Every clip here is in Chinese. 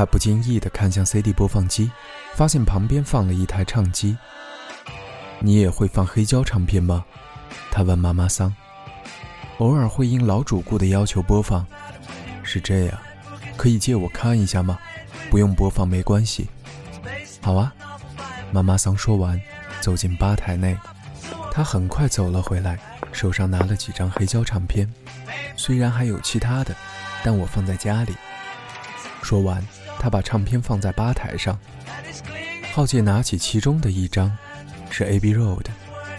他不经意地看向 CD 播放机，发现旁边放了一台唱机。你也会放黑胶唱片吗？他问妈妈桑。偶尔会应老主顾的要求播放。是这样，可以借我看一下吗？不用播放没关系。好啊。妈妈桑说完，走进吧台内。他很快走了回来，手上拿了几张黑胶唱片。虽然还有其他的，但我放在家里。说完。他把唱片放在吧台上，浩介拿起其中的一张，是 AB Road，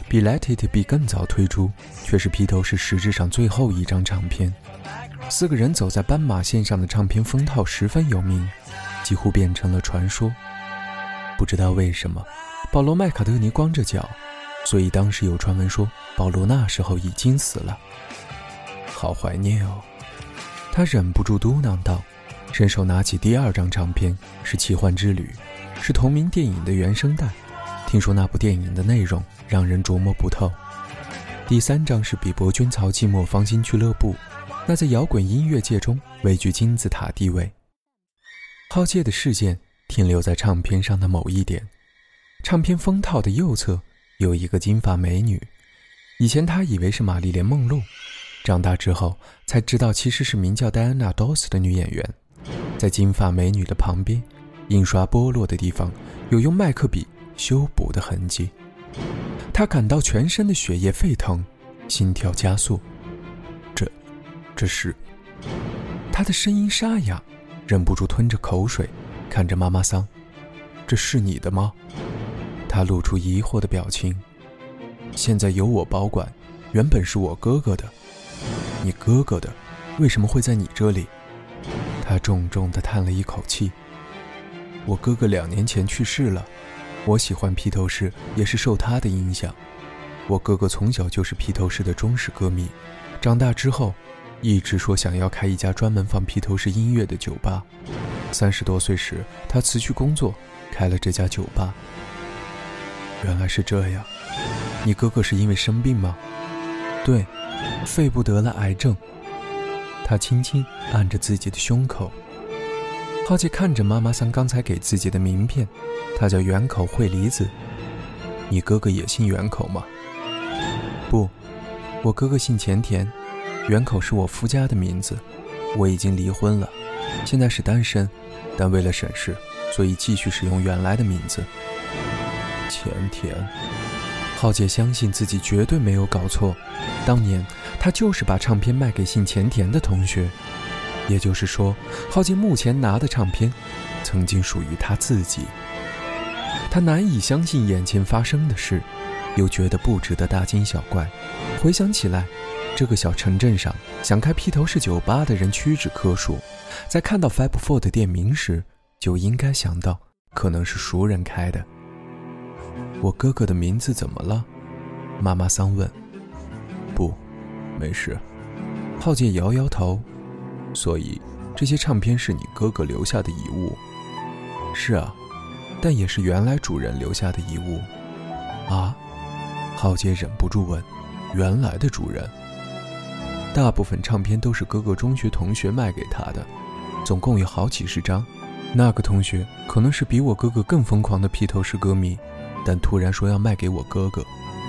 比 Let It Be 更早推出，却是披头士实质上最后一张唱片。四个人走在斑马线上的唱片封套十分有名，几乎变成了传说。不知道为什么，保罗·麦卡特尼光着脚，所以当时有传闻说保罗那时候已经死了。好怀念哦，他忍不住嘟囔道。伸手拿起第二张唱片，是《奇幻之旅》，是同名电影的原声带。听说那部电影的内容让人琢磨不透。第三张是比伯君曹寂寞芳心俱乐部，那在摇滚音乐界中位居金字塔地位。浩介的视线停留在唱片上的某一点，唱片封套的右侧有一个金发美女。以前他以为是玛丽莲梦露，长大之后才知道其实是名叫戴安娜·多斯的女演员。在金发美女的旁边，印刷剥落的地方有用麦克笔修补的痕迹。他感到全身的血液沸腾，心跳加速。这，这是……他的声音沙哑，忍不住吞着口水，看着妈妈桑：“这是你的吗？”他露出疑惑的表情。现在由我保管，原本是我哥哥的。你哥哥的，为什么会在你这里？他重重地叹了一口气。我哥哥两年前去世了，我喜欢披头士也是受他的影响。我哥哥从小就是披头士的忠实歌迷，长大之后一直说想要开一家专门放披头士音乐的酒吧。三十多岁时，他辞去工作，开了这家酒吧。原来是这样，你哥哥是因为生病吗？对，肺部得了癌症。他轻轻按着自己的胸口。浩杰看着妈妈桑刚才给自己的名片，他叫远口惠梨子。你哥哥也姓远口吗？不，我哥哥姓前田，远口是我夫家的名字。我已经离婚了，现在是单身，但为了省事，所以继续使用原来的名字。前田。浩杰相信自己绝对没有搞错，当年他就是把唱片卖给姓前田的同学，也就是说，浩杰目前拿的唱片，曾经属于他自己。他难以相信眼前发生的事，又觉得不值得大惊小怪。回想起来，这个小城镇上想开披头士酒吧的人屈指可数，在看到 Fab Four 的店名时，就应该想到可能是熟人开的。我哥哥的名字怎么了？妈妈桑问。不，没事。浩杰摇摇头。所以，这些唱片是你哥哥留下的遗物。是啊，但也是原来主人留下的遗物。啊？浩杰忍不住问。原来的主人？大部分唱片都是哥哥中学同学卖给他的，总共有好几十张。那个同学可能是比我哥哥更疯狂的披头士歌迷。但突然说要卖给我哥哥，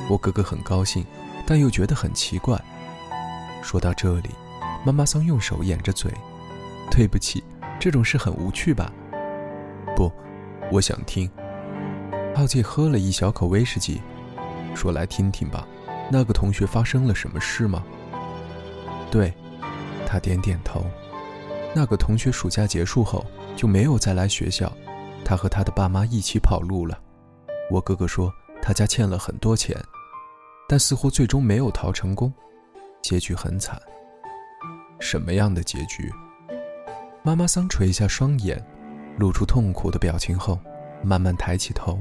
我哥哥很高兴，但又觉得很奇怪。说到这里，妈妈桑用手掩着嘴：“对不起，这种事很无趣吧？不，我想听。浩介喝了一小口威士忌，说：“来听听吧，那个同学发生了什么事吗？”对，他点点头。那个同学暑假结束后就没有再来学校，他和他的爸妈一起跑路了。我哥哥说他家欠了很多钱，但似乎最终没有逃成功，结局很惨。什么样的结局？妈妈桑垂下双眼，露出痛苦的表情后，慢慢抬起头。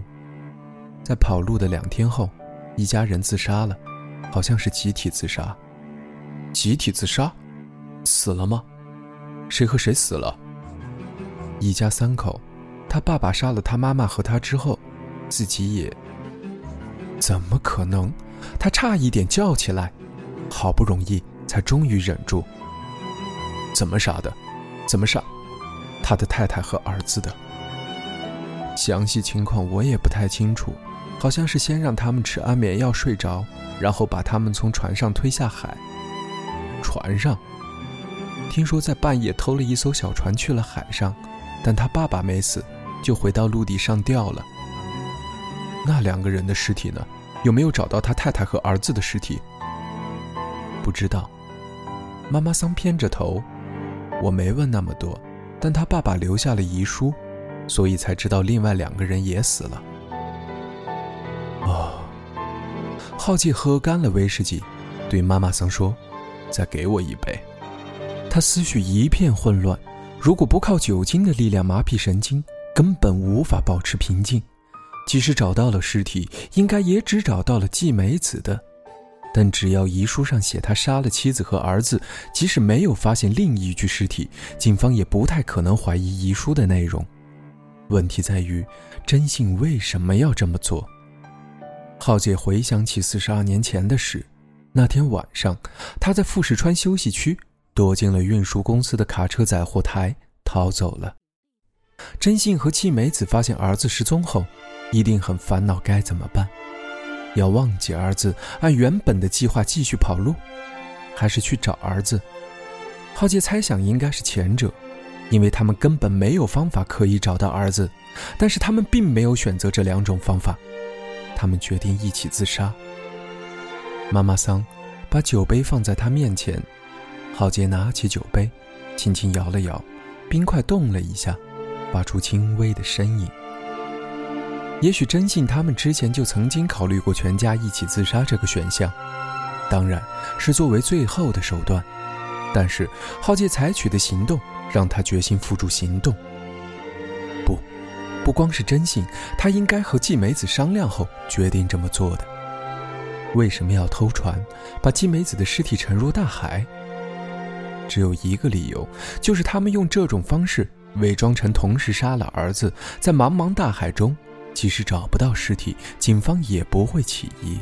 在跑路的两天后，一家人自杀了，好像是集体自杀。集体自杀，死了吗？谁和谁死了？一家三口，他爸爸杀了他妈妈和他之后，自己也……怎么可能？他差一点叫起来，好不容易才终于忍住。怎么杀的？怎么杀？他的太太和儿子的。详细情况我也不太清楚。好像是先让他们吃安眠药睡着，然后把他们从船上推下海。船上，听说在半夜偷了一艘小船去了海上，但他爸爸没死，就回到陆地上吊了。那两个人的尸体呢？有没有找到他太太和儿子的尸体？不知道。妈妈桑偏着头，我没问那么多，但他爸爸留下了遗书，所以才知道另外两个人也死了。哦浩介喝干了威士忌，对妈妈桑说：“再给我一杯。”他思绪一片混乱，如果不靠酒精的力量麻痹神经，根本无法保持平静。即使找到了尸体，应该也只找到了季美子的。但只要遗书上写他杀了妻子和儿子，即使没有发现另一具尸体，警方也不太可能怀疑遗书的内容。问题在于，真信为什么要这么做？浩介回想起四十二年前的事，那天晚上，他在富士川休息区躲进了运输公司的卡车载货台，逃走了。真信和季美子发现儿子失踪后，一定很烦恼，该怎么办？要忘记儿子，按原本的计划继续跑路，还是去找儿子？浩杰猜想应该是前者，因为他们根本没有方法可以找到儿子。但是他们并没有选择这两种方法。他们决定一起自杀。妈妈桑把酒杯放在他面前，浩杰拿起酒杯，轻轻摇了摇，冰块动了一下，发出轻微的声音。也许真信他们之前就曾经考虑过全家一起自杀这个选项，当然是作为最后的手段。但是浩杰采取的行动让他决心付诸行动。不不光是真信，他应该和季美子商量后决定这么做的。为什么要偷船，把季美子的尸体沉入大海？只有一个理由，就是他们用这种方式伪装成同时杀了儿子，在茫茫大海中，即使找不到尸体，警方也不会起疑。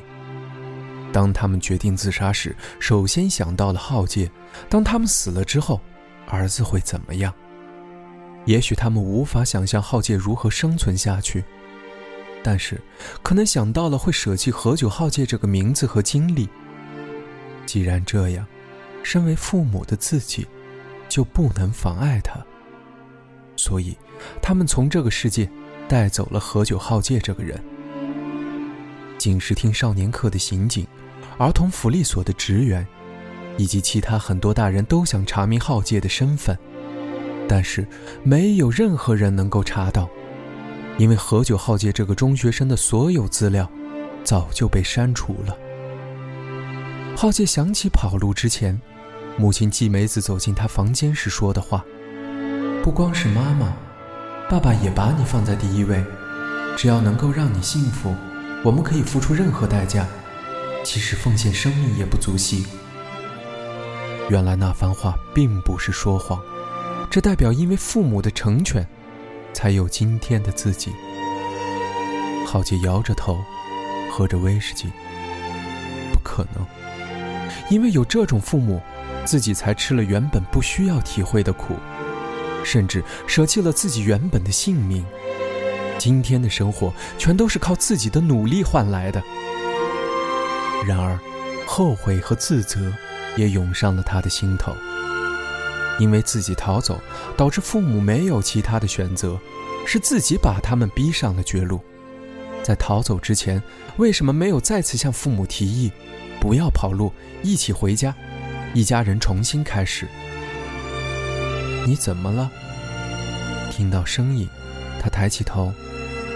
当他们决定自杀时，首先想到了浩介。当他们死了之后，儿子会怎么样？也许他们无法想象浩介如何生存下去，但是可能想到了会舍弃何九浩介这个名字和经历。既然这样，身为父母的自己就不能妨碍他。所以，他们从这个世界带走了何九浩介这个人。警视厅少年课的刑警，儿童福利所的职员，以及其他很多大人都想查明浩介的身份。但是没有任何人能够查到，因为何九浩介这个中学生的所有资料早就被删除了。浩介想起跑路之前，母亲季梅子走进他房间时说的话：“不光是妈妈，爸爸也把你放在第一位。只要能够让你幸福，我们可以付出任何代价，即使奉献生命也不足惜。”原来那番话并不是说谎。这代表，因为父母的成全，才有今天的自己。浩杰摇着头，喝着威士忌。不可能，因为有这种父母，自己才吃了原本不需要体会的苦，甚至舍弃了自己原本的性命。今天的生活全都是靠自己的努力换来的。然而，后悔和自责也涌上了他的心头。因为自己逃走，导致父母没有其他的选择，是自己把他们逼上了绝路。在逃走之前，为什么没有再次向父母提议，不要跑路，一起回家，一家人重新开始？你怎么了？听到声音，他抬起头，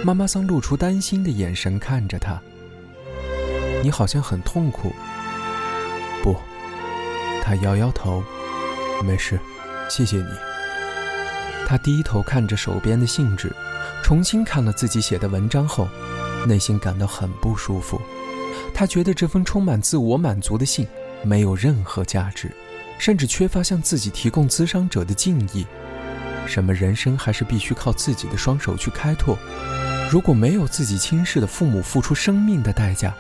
妈妈桑露出担心的眼神看着他。你好像很痛苦。不，他摇摇头，没事，谢谢你。他低头看着手边的信纸，重新看了自己写的文章后，内心感到很不舒服。他觉得这封充满自我满足的信没有任何价值，甚至缺乏向自己提供咨商者的敬意。什么人生还是必须靠自己的双手去开拓？如果没有自己轻视的父母付出生命的代价。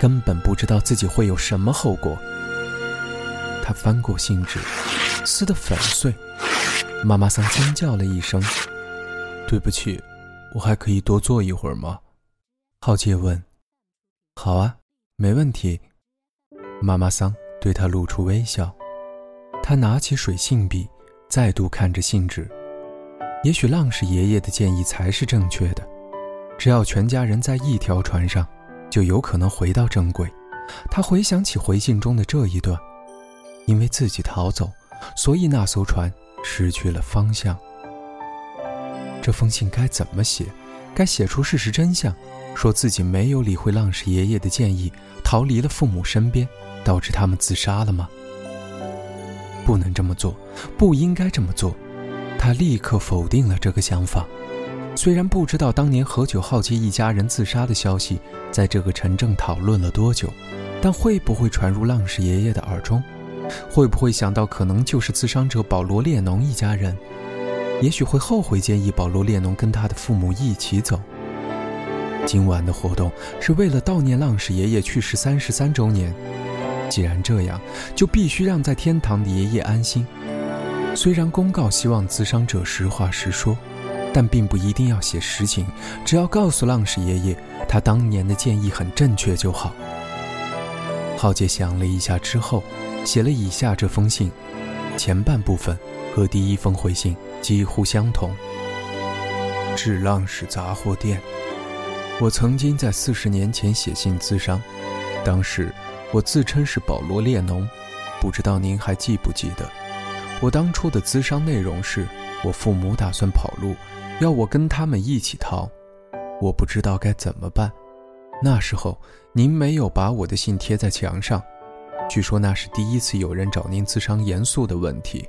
根本不知道自己会有什么后果。他翻过信纸，撕得粉碎。妈妈桑尖叫了一声：“对不起，我还可以多坐一会儿吗？”浩介问。“好啊，没问题。”妈妈桑对他露出微笑。他拿起水性笔，再度看着信纸。也许浪氏爷爷的建议才是正确的，只要全家人在一条船上。就有可能回到正轨。他回想起回信中的这一段：因为自己逃走，所以那艘船失去了方向。这封信该怎么写？该写出事实真相，说自己没有理会浪氏爷爷的建议，逃离了父母身边，导致他们自杀了吗？不能这么做，不应该这么做。他立刻否定了这个想法。虽然不知道当年何九浩杰一家人自杀的消息在这个城镇讨论了多久，但会不会传入浪氏爷爷的耳中？会不会想到可能就是自伤者保罗列侬一家人？也许会后悔建议保罗列侬跟他的父母一起走。今晚的活动是为了悼念浪氏爷爷去世三十三周年。既然这样，就必须让在天堂的爷爷安心。虽然公告希望自伤者实话实说。但并不一定要写实情，只要告诉浪矢爷爷，他当年的建议很正确就好。浩杰想了一下之后，写了以下这封信，前半部分和第一封回信几乎相同。致浪氏杂货店，我曾经在四十年前写信咨商，当时我自称是保罗列侬，不知道您还记不记得？我当初的咨商内容是我父母打算跑路。要我跟他们一起逃，我不知道该怎么办。那时候您没有把我的信贴在墙上，据说那是第一次有人找您咨商严肃的问题。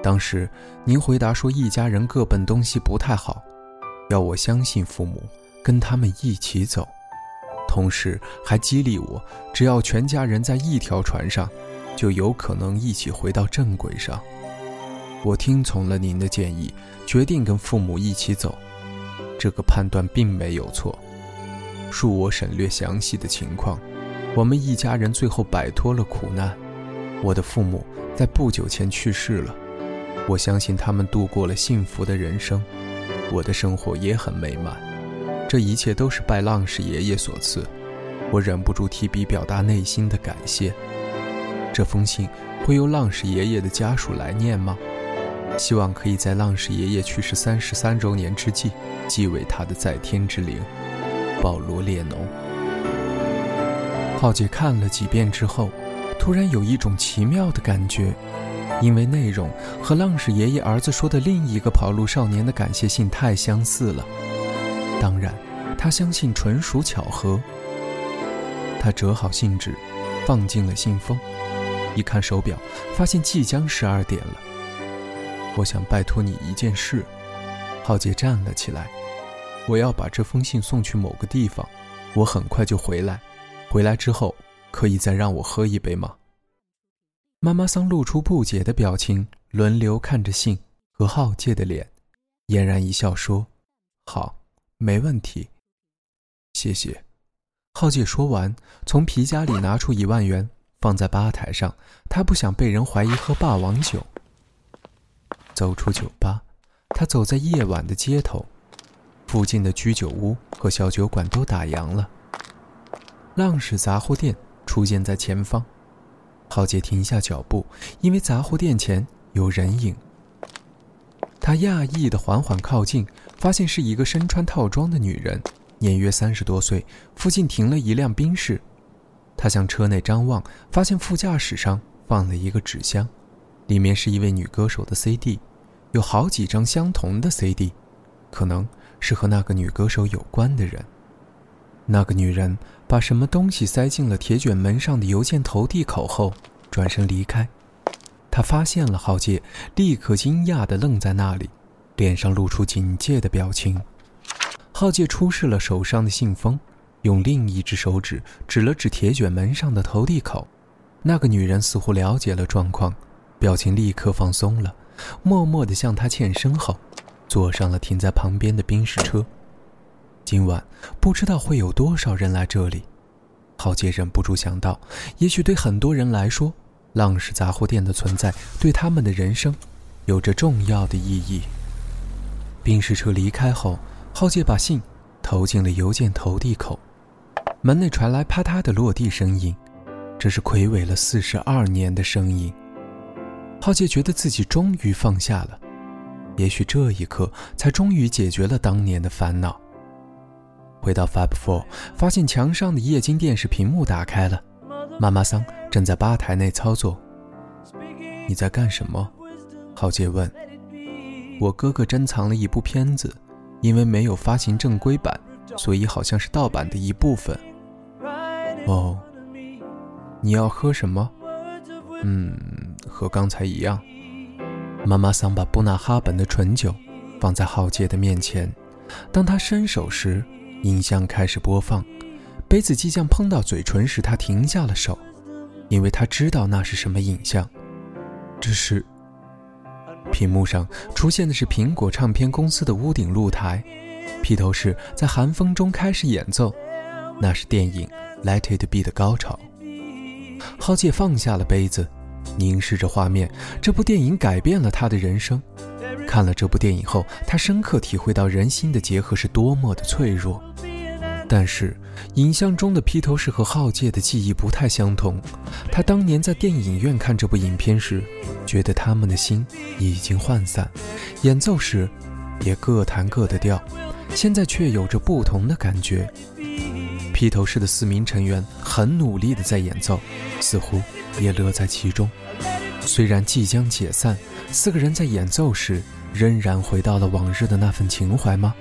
当时您回答说一家人各奔东西不太好，要我相信父母，跟他们一起走，同时还激励我，只要全家人在一条船上，就有可能一起回到正轨上。我听从了您的建议，决定跟父母一起走。这个判断并没有错。恕我省略详细的情况。我们一家人最后摆脱了苦难。我的父母在不久前去世了。我相信他们度过了幸福的人生。我的生活也很美满。这一切都是拜浪氏爷爷所赐。我忍不住提笔表达内心的感谢。这封信会由浪氏爷爷的家属来念吗？希望可以在浪氏爷爷去世三十三周年之际，祭为他的在天之灵。保罗列侬。浩杰看了几遍之后，突然有一种奇妙的感觉，因为内容和浪氏爷爷儿子说的另一个跑路少年的感谢信太相似了。当然，他相信纯属巧合。他折好信纸，放进了信封，一看手表，发现即将十二点了。我想拜托你一件事，浩杰站了起来。我要把这封信送去某个地方，我很快就回来。回来之后，可以再让我喝一杯吗？妈妈桑露出不解的表情，轮流看着信和浩介的脸，嫣然一笑说：“好，没问题，谢谢。”浩介说完，从皮夹里拿出一万元，放在吧台上。他不想被人怀疑喝霸王酒。走出酒吧，他走在夜晚的街头，附近的居酒屋和小酒馆都打烊了。浪氏杂货店出现在前方，浩杰停下脚步，因为杂货店前有人影。他讶异的缓缓靠近，发现是一个身穿套装的女人，年约三十多岁。附近停了一辆宾士，他向车内张望，发现副驾驶上放了一个纸箱，里面是一位女歌手的 CD，有好几张相同的 CD，可能是和那个女歌手有关的人。那个女人把什么东西塞进了铁卷门上的邮件投递口后，转身离开。他发现了浩介，立刻惊讶地愣在那里，脸上露出警戒的表情。浩介出示了手上的信封，用另一只手指指了指铁卷门上的投递口。那个女人似乎了解了状况，表情立刻放松了，默默地向他欠身后，坐上了停在旁边的宾士车。今晚不知道会有多少人来这里，浩杰忍不住想到，也许对很多人来说，浪氏杂货店的存在对他们的人生有着重要的意义。宾士车离开后，浩介把信投进了邮件投递口，门内传来啪嗒的落地声音，这是魁伟了四十二年的声音。浩介觉得自己终于放下了，也许这一刻才终于解决了当年的烦恼。回到 Fab Four，发现墙上的液晶电视屏幕打开了，妈妈桑正在吧台内操作。你在干什么？浩介问。我哥哥珍藏了一部片子，因为没有发行正规版，所以好像是盗版的一部分。哦，你要喝什么？嗯，和刚才一样。妈妈桑把布纳哈本的纯酒放在浩杰的面前，当他伸手时。音箱开始播放，杯子即将碰到嘴唇时，他停下了手，因为他知道那是什么影像。这是屏幕上出现的是苹果唱片公司的屋顶露台，披头士在寒风中开始演奏，那是电影《Let It Be》的高潮。浩介放下了杯子，凝视着画面。这部电影改变了他的人生。看了这部电影后，他深刻体会到人心的结合是多么的脆弱。但是，影像中的披头士和浩介的记忆不太相同。他当年在电影院看这部影片时，觉得他们的心已经涣散，演奏时也各弹各的调。现在却有着不同的感觉。披头士的四名成员很努力地在演奏，似乎也乐在其中。虽然即将解散，四个人在演奏时。仍然回到了往日的那份情怀吗？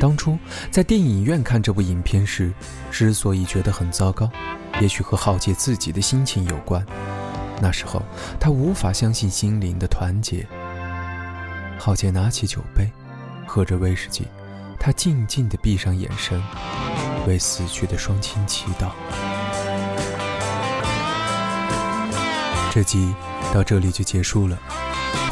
当初在电影院看这部影片时，之所以觉得很糟糕，也许和浩杰自己的心情有关。那时候他无法相信心灵的团结。浩杰拿起酒杯，喝着威士忌，他静静地闭上眼神，为死去的双亲祈祷。这集到这里就结束了。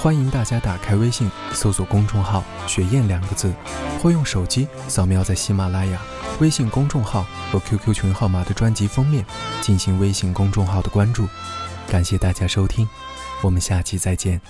欢迎大家打开微信，搜索公众号“雪燕”两个字，或用手机扫描在喜马拉雅微信公众号和 QQ 群号码的专辑封面进行微信公众号的关注。感谢大家收听，我们下期再见。